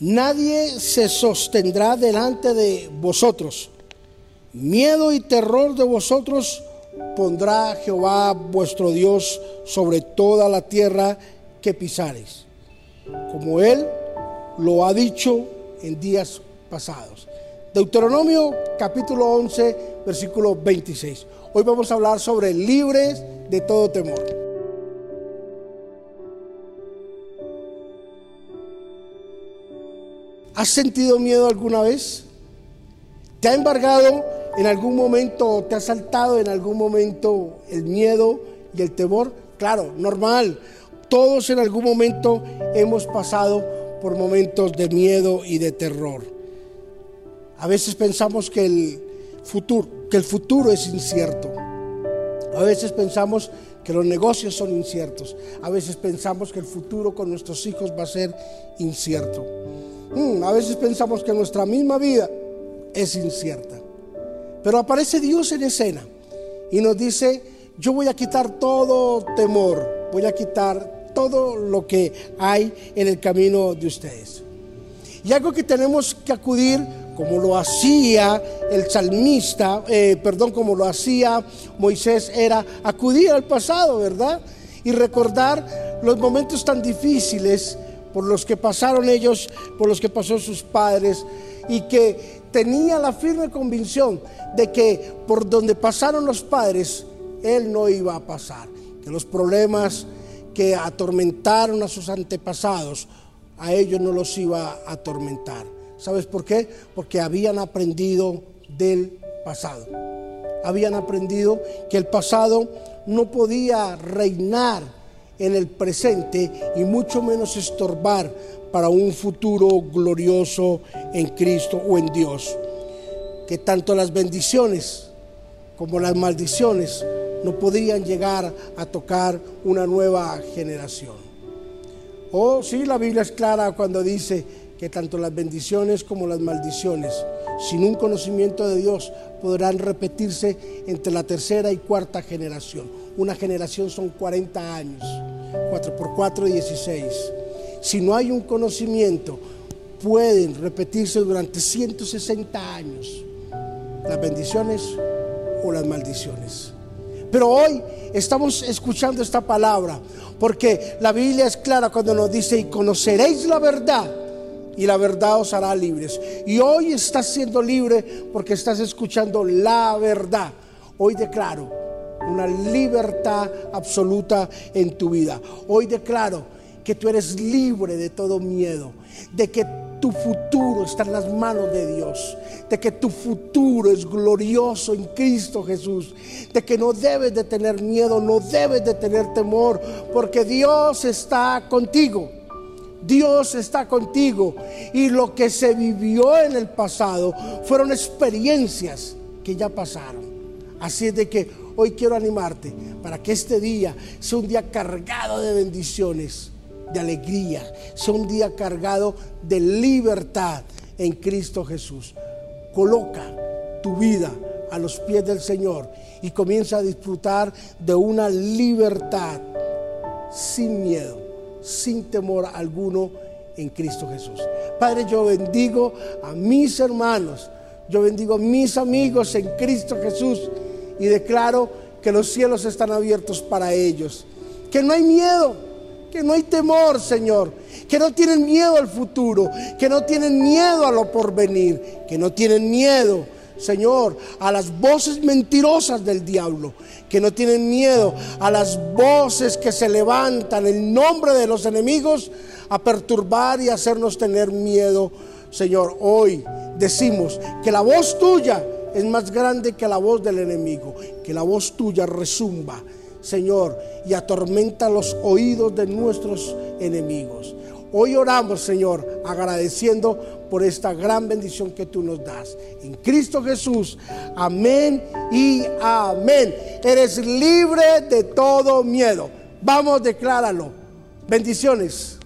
Nadie se sostendrá delante de vosotros. Miedo y terror de vosotros pondrá Jehová vuestro Dios sobre toda la tierra que pisareis, como él lo ha dicho en días pasados. Deuteronomio capítulo 11, versículo 26. Hoy vamos a hablar sobre libres de todo temor. ¿Has sentido miedo alguna vez? ¿Te ha embargado en algún momento, te ha saltado en algún momento el miedo y el temor? Claro, normal. Todos en algún momento hemos pasado por momentos de miedo y de terror. A veces pensamos que el futuro, que el futuro es incierto. A veces pensamos que los negocios son inciertos. A veces pensamos que el futuro con nuestros hijos va a ser incierto. Mm, a veces pensamos que nuestra misma vida es incierta. Pero aparece Dios en escena y nos dice, yo voy a quitar todo temor, voy a quitar todo lo que hay en el camino de ustedes. Y algo que tenemos que acudir, como lo hacía el salmista, eh, perdón, como lo hacía Moisés, era acudir al pasado, ¿verdad? Y recordar los momentos tan difíciles por los que pasaron ellos, por los que pasó sus padres, y que tenía la firme convicción de que por donde pasaron los padres, él no iba a pasar, que los problemas que atormentaron a sus antepasados, a ellos no los iba a atormentar. ¿Sabes por qué? Porque habían aprendido del pasado. Habían aprendido que el pasado no podía reinar en el presente y mucho menos estorbar para un futuro glorioso en Cristo o en Dios. Que tanto las bendiciones como las maldiciones no podían llegar a tocar una nueva generación. Oh, sí, la Biblia es clara cuando dice que tanto las bendiciones como las maldiciones, sin un conocimiento de Dios, podrán repetirse entre la tercera y cuarta generación. Una generación son 40 años, 4 por 4, 16. Si no hay un conocimiento, pueden repetirse durante 160 años las bendiciones o las maldiciones. Pero hoy estamos escuchando esta palabra porque la Biblia es clara cuando nos dice, y conoceréis la verdad y la verdad os hará libres. Y hoy estás siendo libre porque estás escuchando la verdad. Hoy declaro una libertad absoluta en tu vida. Hoy declaro que tú eres libre de todo miedo, de que tu futuro está en las manos de Dios, de que tu futuro es glorioso en Cristo Jesús, de que no debes de tener miedo, no debes de tener temor, porque Dios está contigo. Dios está contigo y lo que se vivió en el pasado fueron experiencias que ya pasaron. Así es de que hoy quiero animarte para que este día sea un día cargado de bendiciones de alegría, sea un día cargado de libertad en Cristo Jesús. Coloca tu vida a los pies del Señor y comienza a disfrutar de una libertad sin miedo, sin temor alguno en Cristo Jesús. Padre, yo bendigo a mis hermanos, yo bendigo a mis amigos en Cristo Jesús y declaro que los cielos están abiertos para ellos, que no hay miedo que no hay temor, Señor, que no tienen miedo al futuro, que no tienen miedo a lo porvenir, que no tienen miedo, Señor, a las voces mentirosas del diablo, que no tienen miedo a las voces que se levantan en nombre de los enemigos a perturbar y hacernos tener miedo, Señor. Hoy decimos que la voz tuya es más grande que la voz del enemigo, que la voz tuya resumba Señor, y atormenta los oídos de nuestros enemigos. Hoy oramos, Señor, agradeciendo por esta gran bendición que tú nos das. En Cristo Jesús, amén y amén. Eres libre de todo miedo. Vamos, decláralo. Bendiciones.